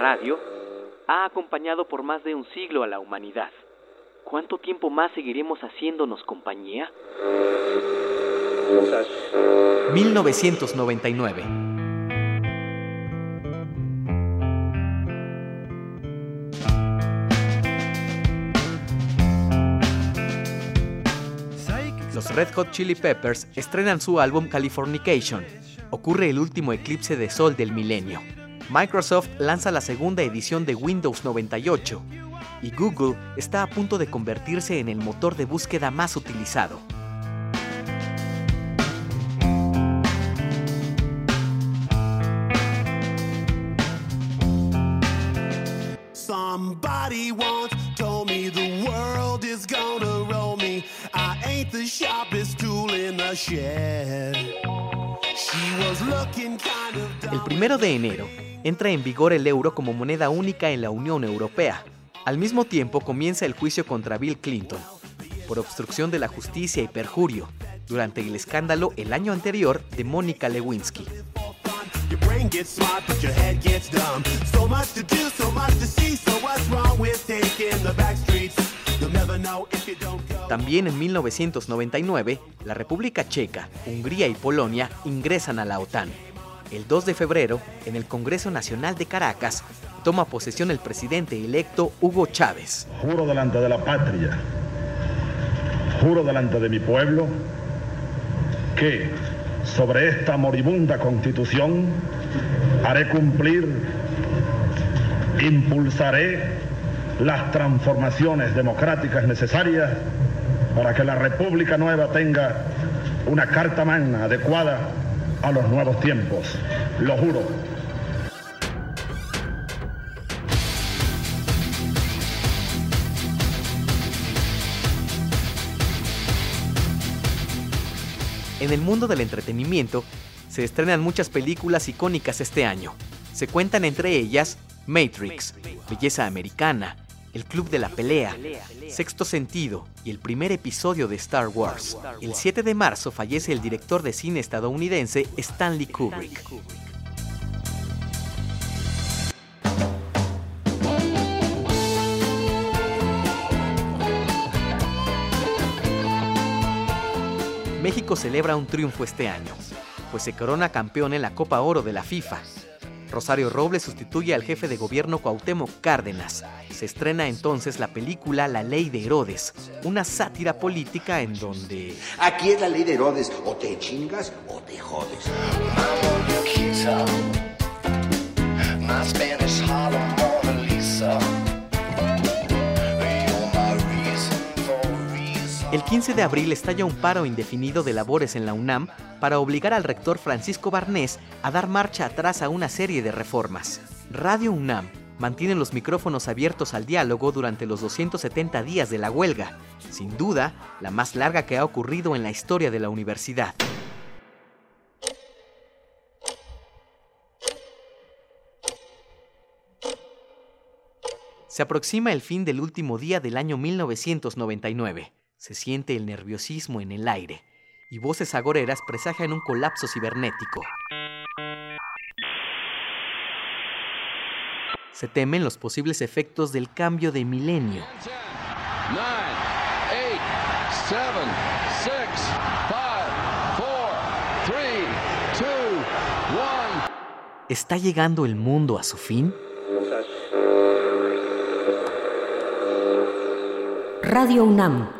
radio ha acompañado por más de un siglo a la humanidad. ¿Cuánto tiempo más seguiremos haciéndonos compañía? 1999. Los Red Hot Chili Peppers estrenan su álbum Californication. Ocurre el último eclipse de sol del milenio. Microsoft lanza la segunda edición de Windows 98 y Google está a punto de convertirse en el motor de búsqueda más utilizado. Somebody once told me the world is gonna roll me. I ain't the sharpest tool in the shed. She was looking kind of El primero de enero entra en vigor el euro como moneda única en la Unión Europea. Al mismo tiempo comienza el juicio contra Bill Clinton por obstrucción de la justicia y perjurio durante el escándalo el año anterior de Mónica Lewinsky. También en 1999, la República Checa, Hungría y Polonia ingresan a la OTAN. El 2 de febrero, en el Congreso Nacional de Caracas, toma posesión el presidente electo Hugo Chávez. Juro delante de la patria, juro delante de mi pueblo, que sobre esta moribunda constitución haré cumplir, impulsaré las transformaciones democráticas necesarias para que la República Nueva tenga una carta magna adecuada a los nuevos tiempos. Lo juro. En el mundo del entretenimiento, se estrenan muchas películas icónicas este año. Se cuentan entre ellas Matrix, Belleza Americana, El Club de la Pelea, Sexto Sentido y el primer episodio de Star Wars. El 7 de marzo fallece el director de cine estadounidense Stanley Kubrick. México celebra un triunfo este año, pues se corona campeón en la Copa Oro de la FIFA. Rosario Robles sustituye al jefe de gobierno Cuauhtémoc Cárdenas. Se estrena entonces la película La Ley de Herodes, una sátira política en donde... Aquí es la ley de Herodes, o te chingas o te jodes. El 15 de abril estalla un paro indefinido de labores en la UNAM para obligar al rector Francisco Barnés a dar marcha atrás a una serie de reformas. Radio UNAM mantiene los micrófonos abiertos al diálogo durante los 270 días de la huelga, sin duda la más larga que ha ocurrido en la historia de la universidad. Se aproxima el fin del último día del año 1999. Se siente el nerviosismo en el aire y voces agoreras presagian un colapso cibernético. Se temen los posibles efectos del cambio de milenio. ¿Está llegando el mundo a su fin? Radio UNAM